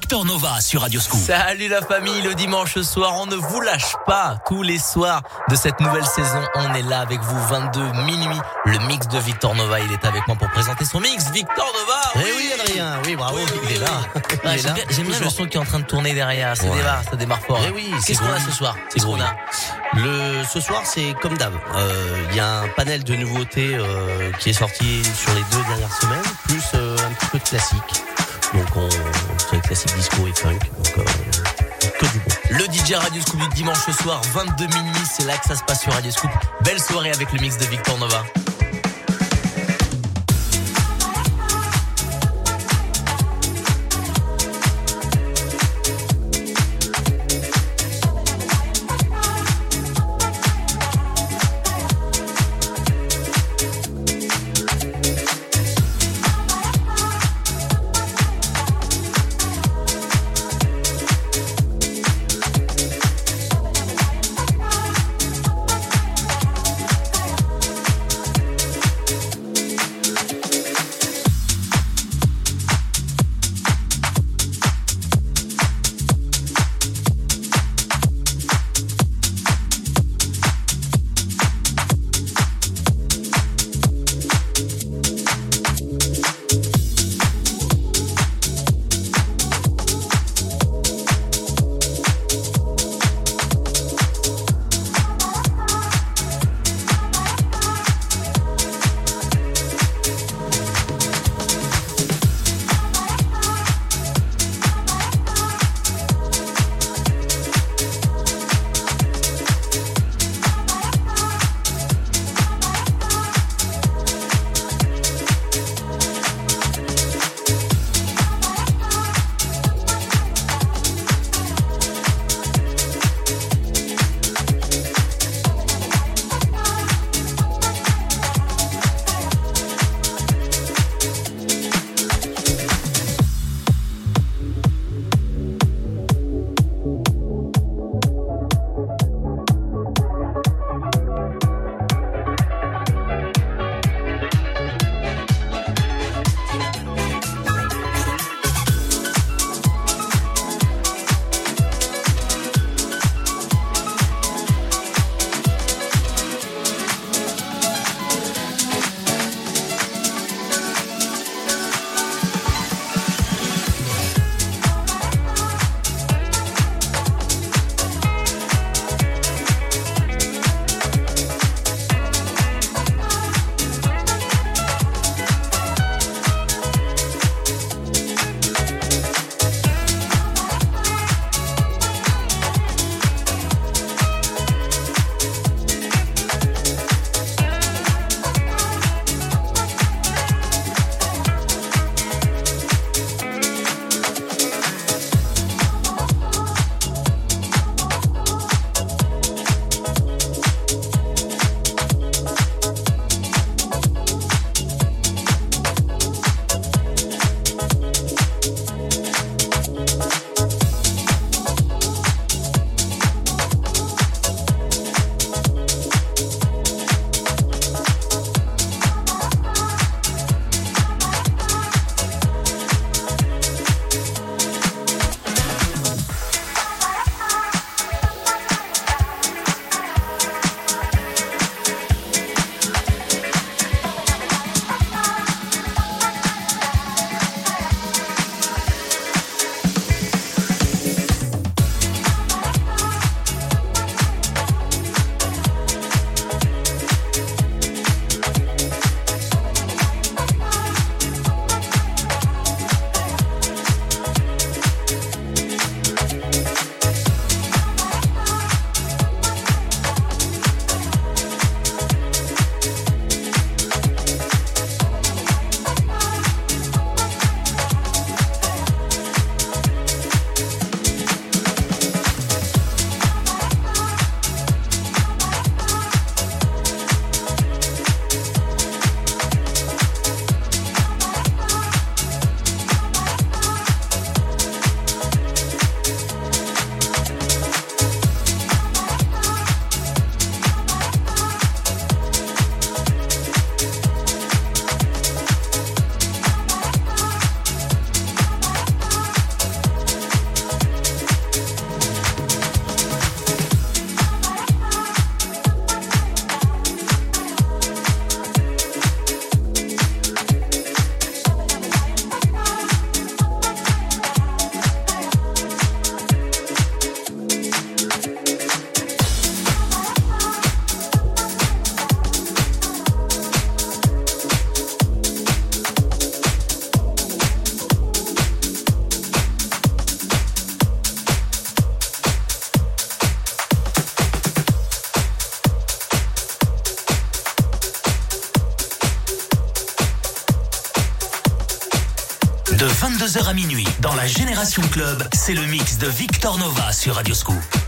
Victor Nova sur Radio Scoop. Salut la famille, le dimanche soir, on ne vous lâche pas. Tous les soirs de cette nouvelle saison, on est là avec vous, 22 minuit. Le mix de Victor Nova, il est avec moi pour présenter son mix. Victor Nova Eh oui, Adrien, oui, bravo, il est là. Il est J'aime là. j'aime bien le son qui est en train de tourner derrière. Ça Ouais. démarre, ça démarre fort. Eh oui, Qu'est-ce qu'on a ce soir C'est qu'on a Le, ce soir, c'est comme d'hab. Euh, Il y a un panel de nouveautés euh, qui est sorti sur les deux dernières semaines, plus euh, un petit peu de classique. Donc, on, classique disco et funk. Donc, euh, que du bon. Le DJ Radio Scoop du dimanche soir, 22 minuit, c'est là que ça se passe sur Radio Scoop. Belle soirée avec le mix de Victor Nova. 22h à minuit, dans la Génération Club, c'est le mix de Victor Nova sur Radio Scoop.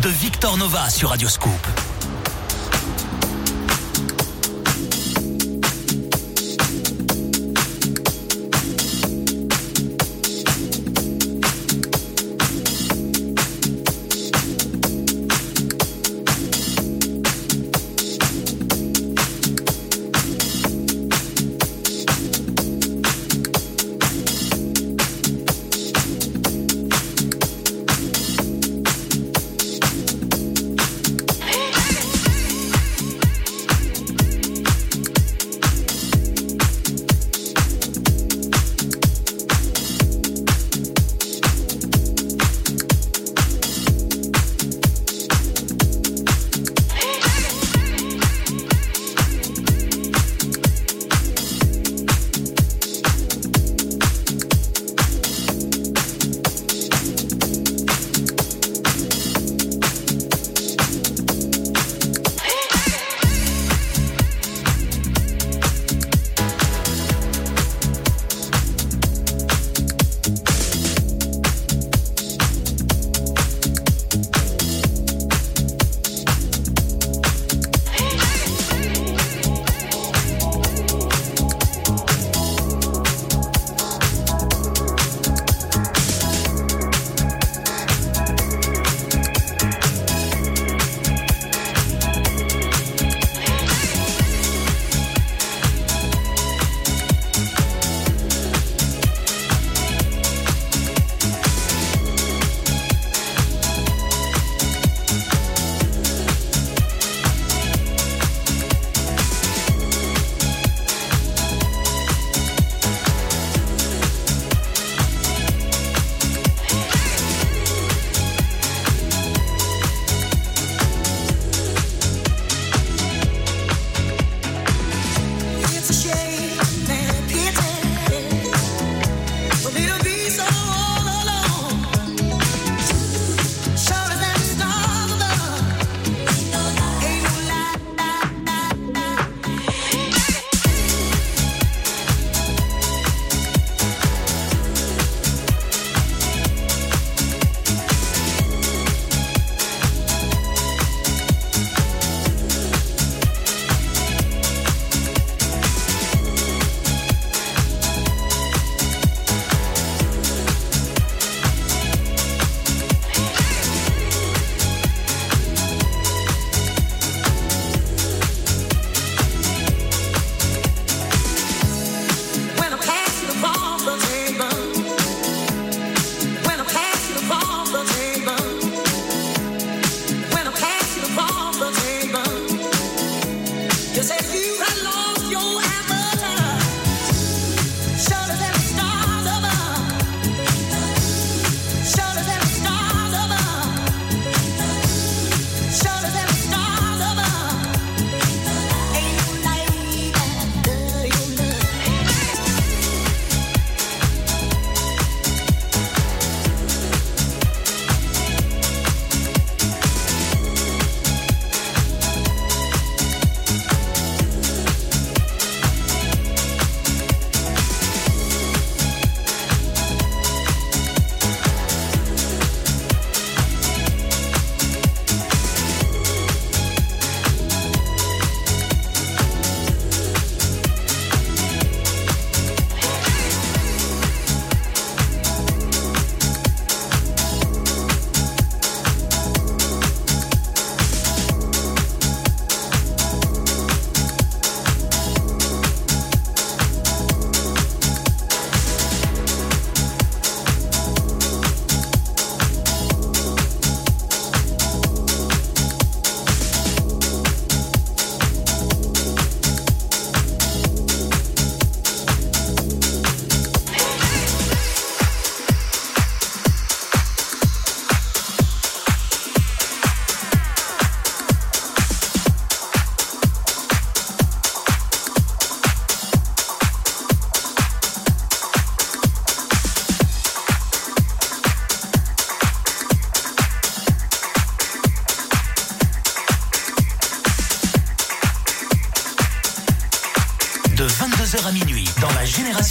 De Victor Nova sur Radioscope.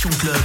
C'est le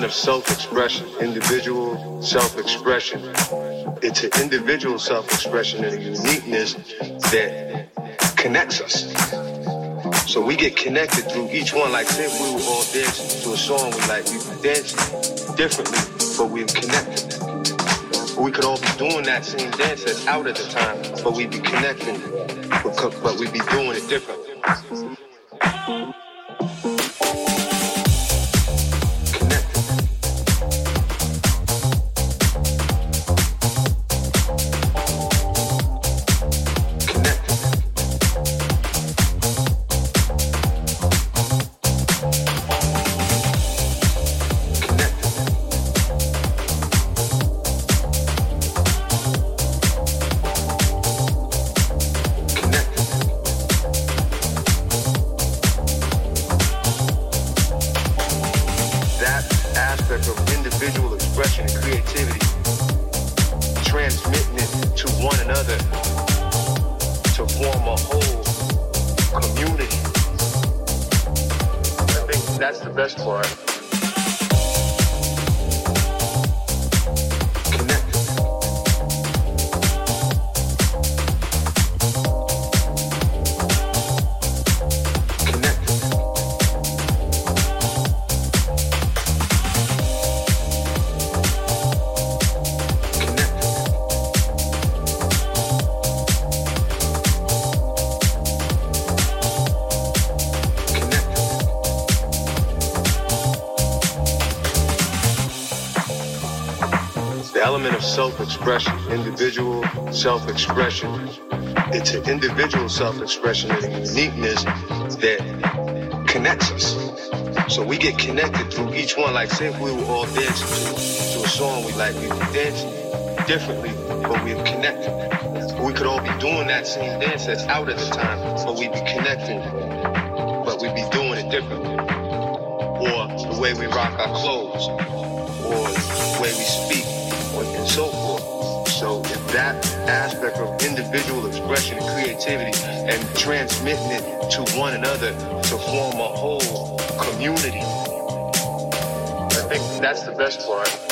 self-expression, individual self-expression. It's an individual self-expression and a uniqueness that connects us. So we get connected through each one. Like say we were all dancing to a song, we like we dance differently, but we're connected. We could all be doing that same dance that's out at the time, but we'd be connecting, but we'd be doing it differently. Self-expression, individual self-expression. It's an individual self-expression and uniqueness that connects us. So we get connected through each one. Like say if we were all dancing to, to a song we like, we would dance differently, but we're connected. We could all be doing that same dance that's out at the time, but we'd be connecting, but we'd be doing it differently. Or the way we rock our clothes, or the way we speak, individual expression and creativity and transmitting it to one another to form a whole community. I think that's the best part.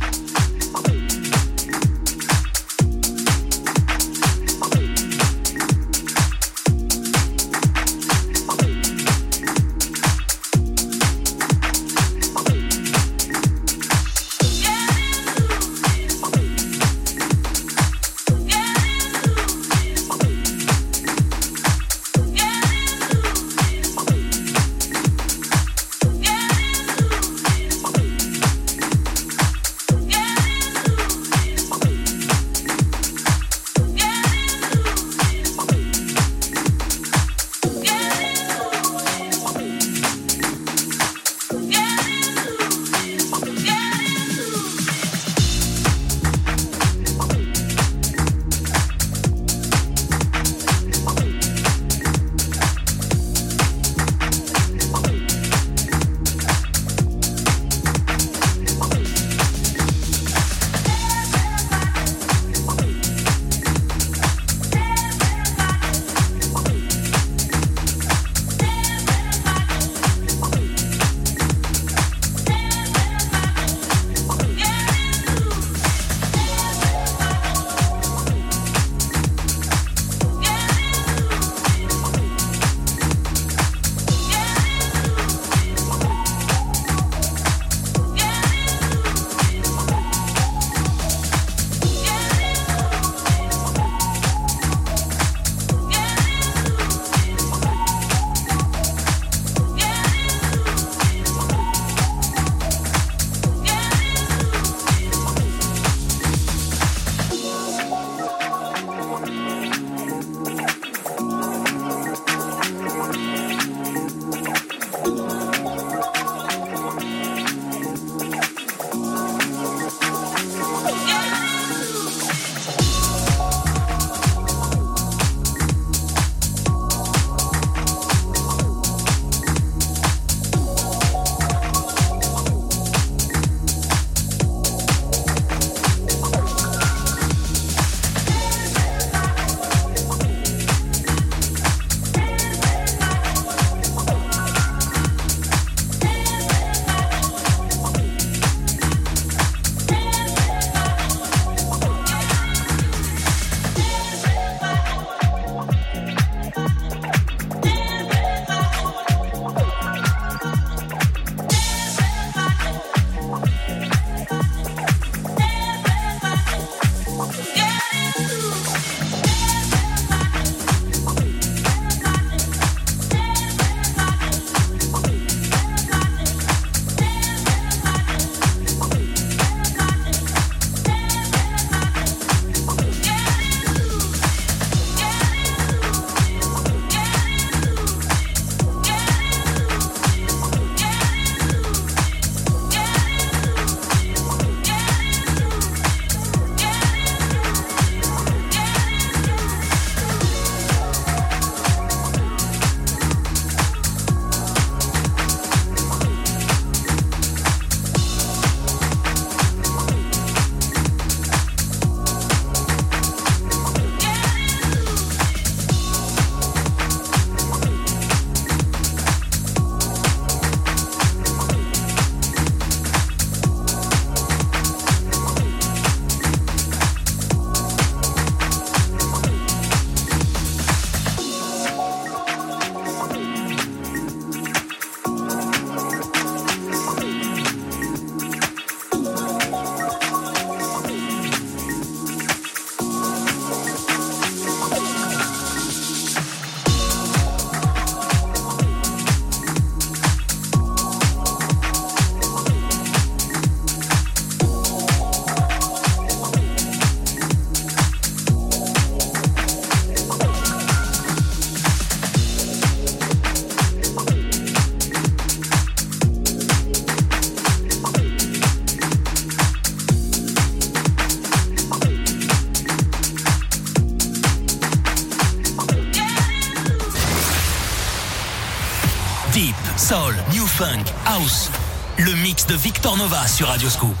Pornova sur Radio Scoop.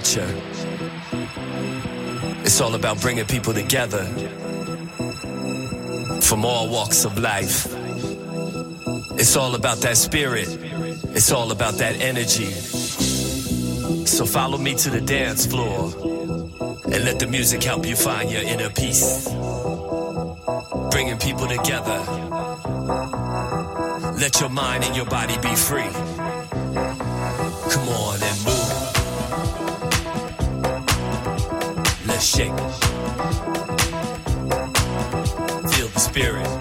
culture. It's all about bringing people together from all walks of life. It's all about that spirit. It's all about that energy. So follow me to the dance floor and let the music help you find your inner peace. Bringing people together. Let your mind and your body be free. Shake. Feel the spirit.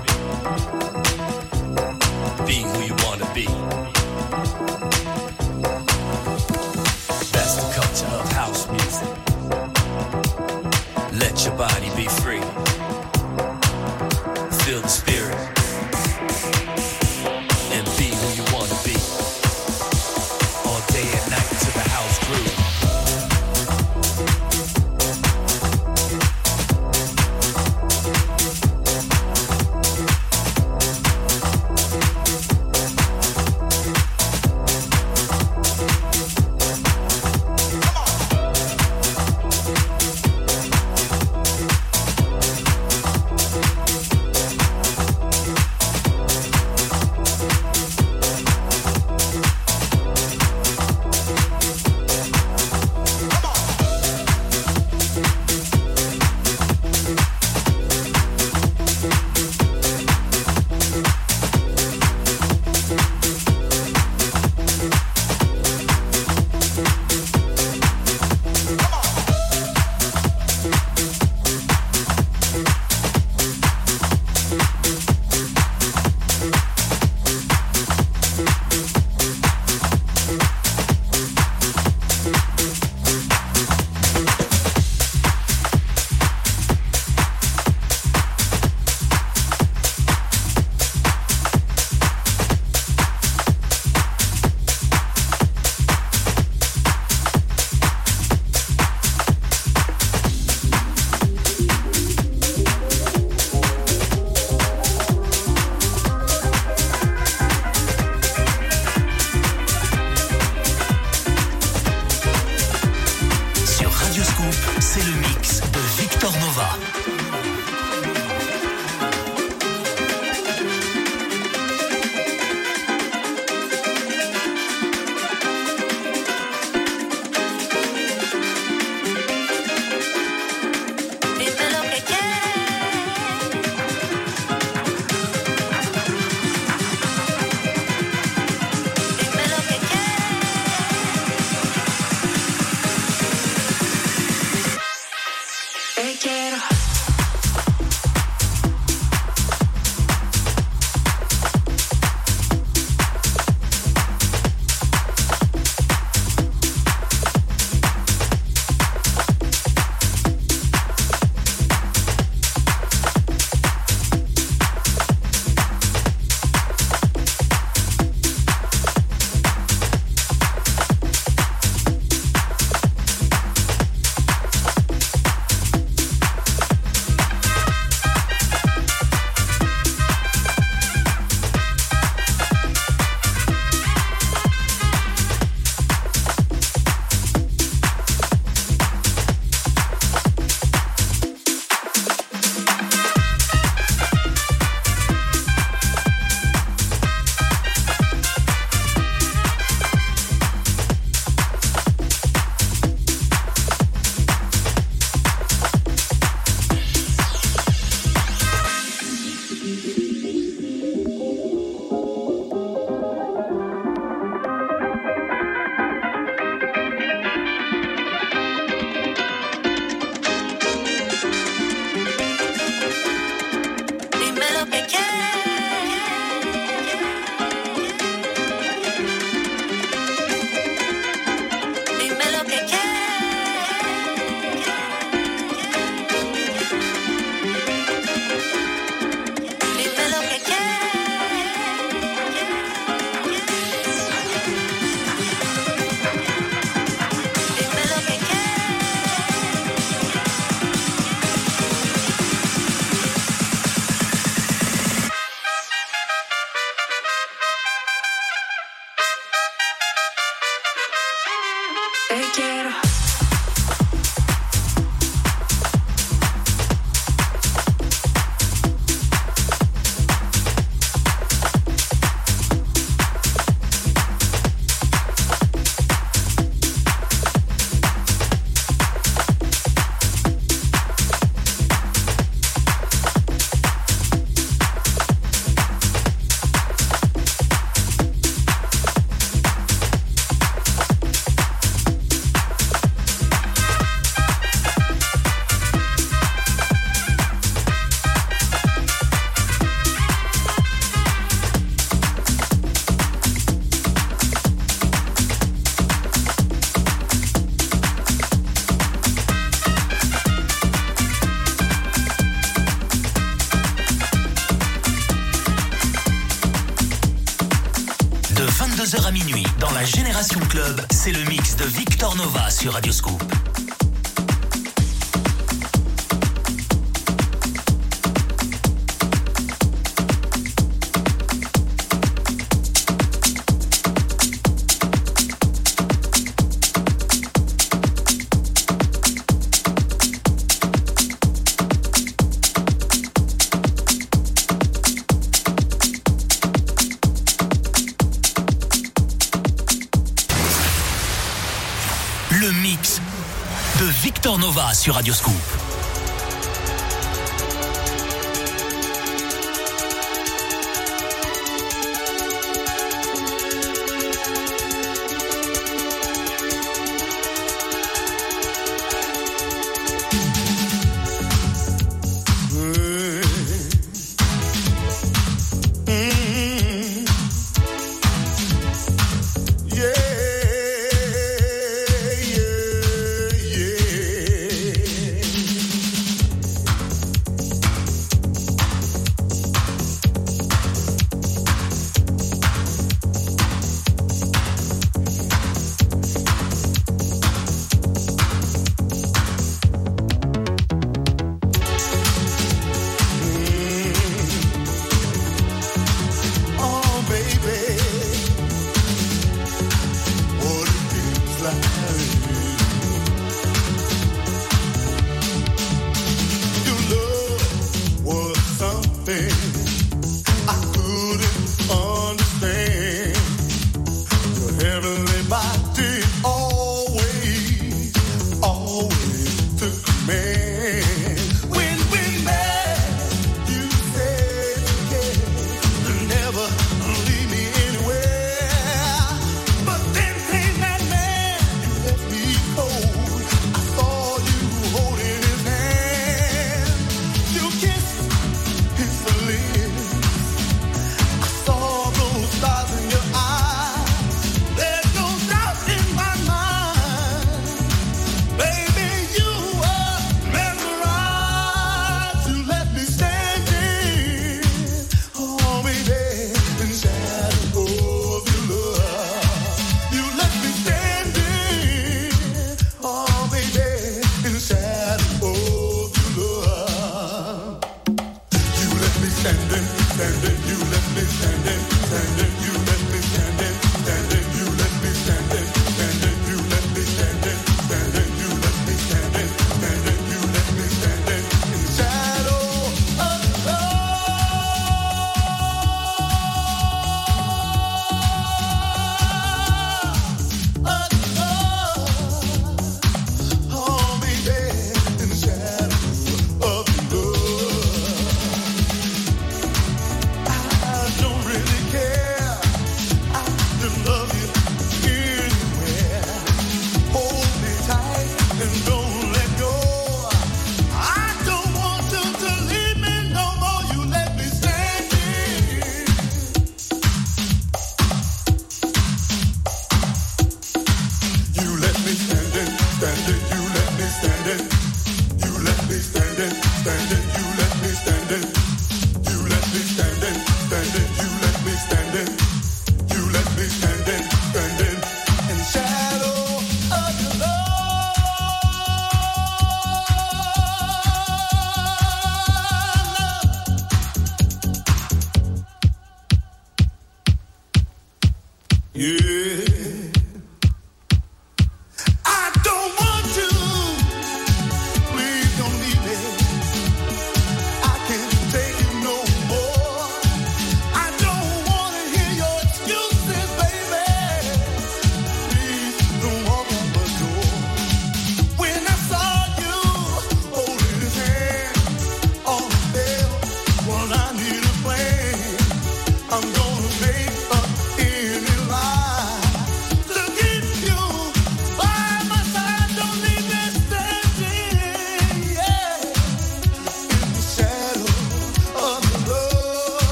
Sur Radioscoop.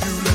you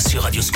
sur Radio Scoop.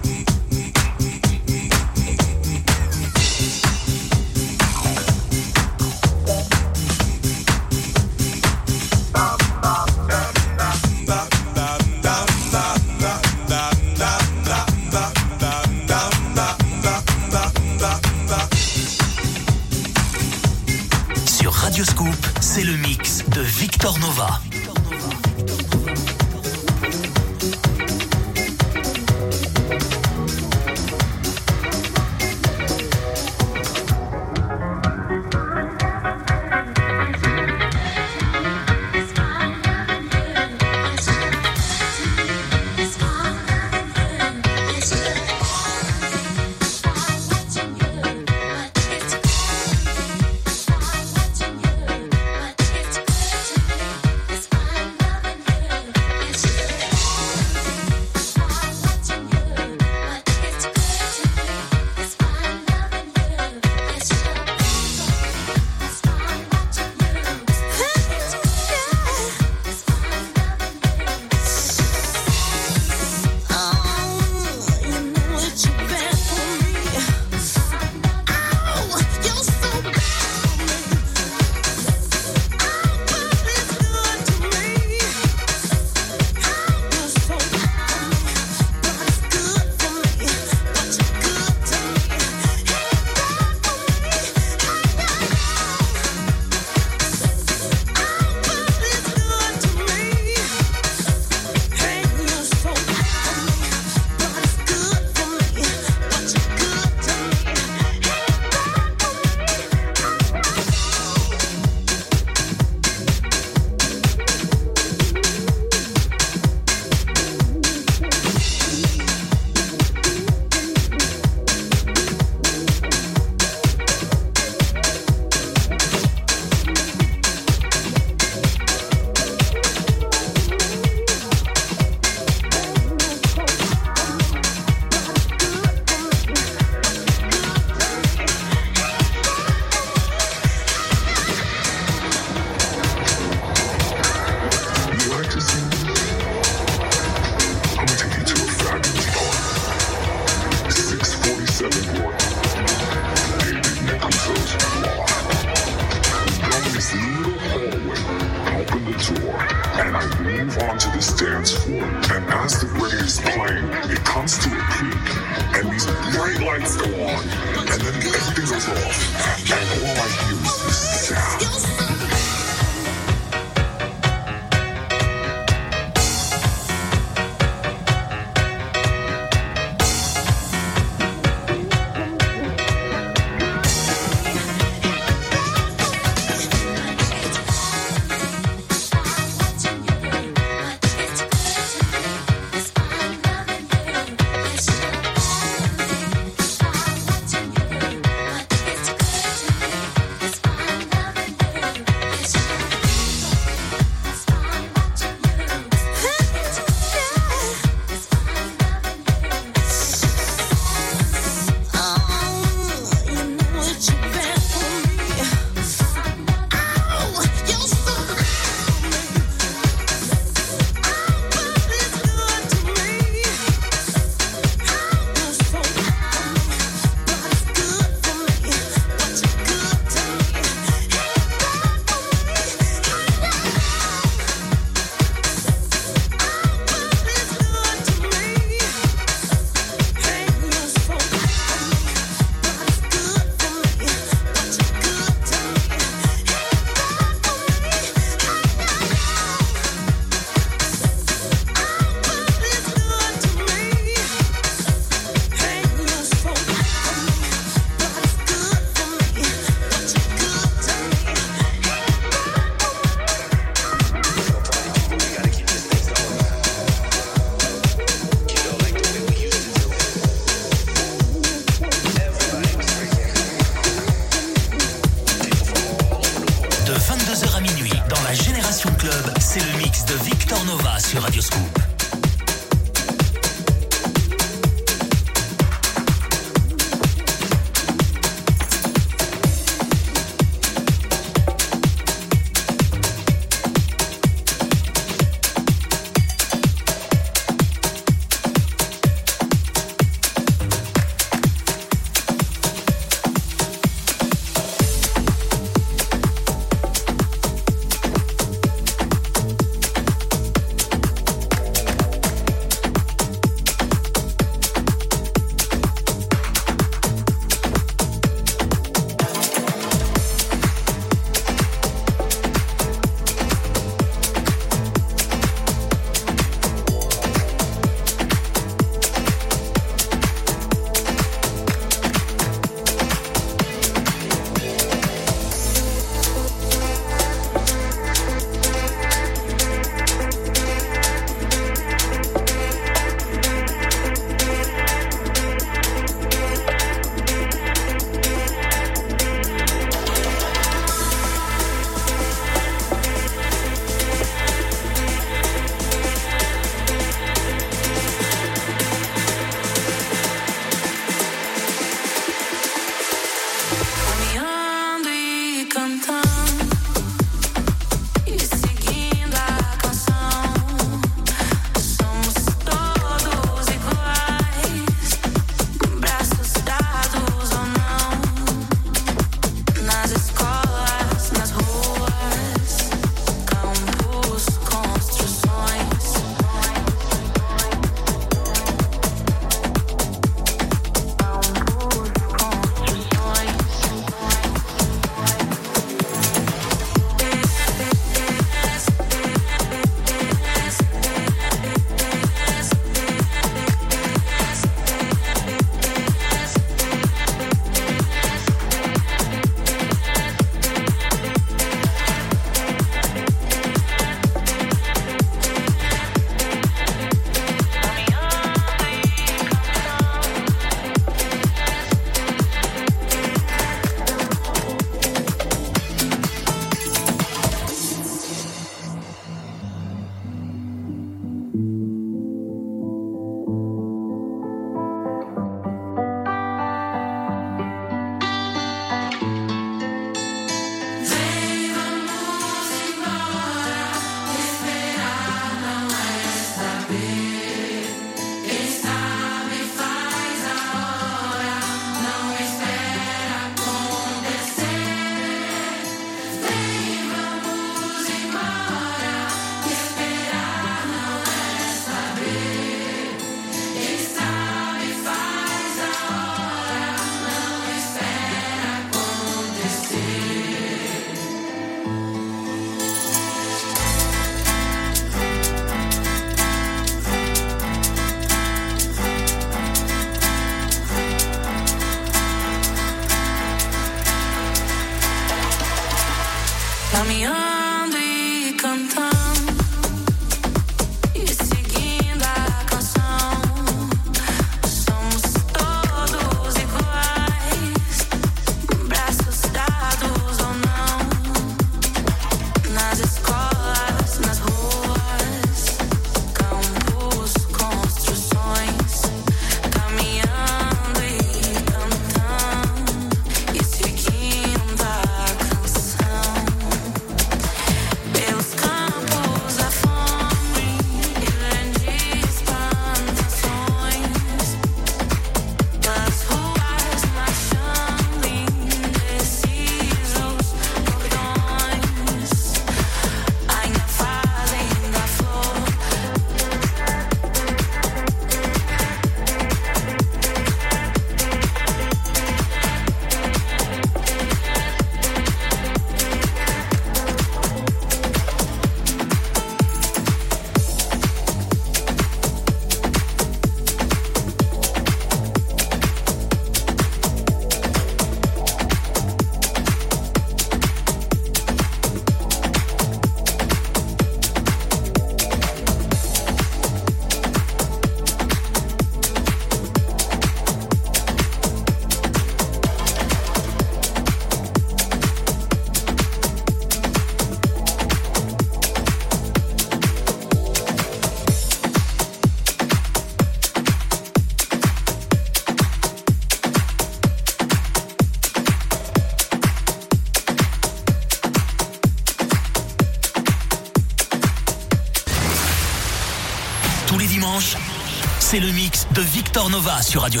De Victor Nova sur Radio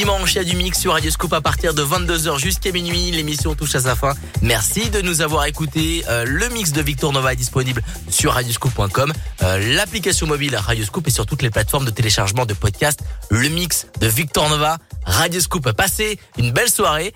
Dimanches, il y a du mix sur Radio Scoop à partir de 22h jusqu'à minuit. L'émission touche à sa fin. Merci de nous avoir écoutés. Euh, le mix de Victor Nova est disponible sur radioscoop.com, euh, l'application mobile Radio Scoop et sur toutes les plateformes de téléchargement de podcasts. Le mix de Victor Nova, Radio Scoop. Passez une belle soirée,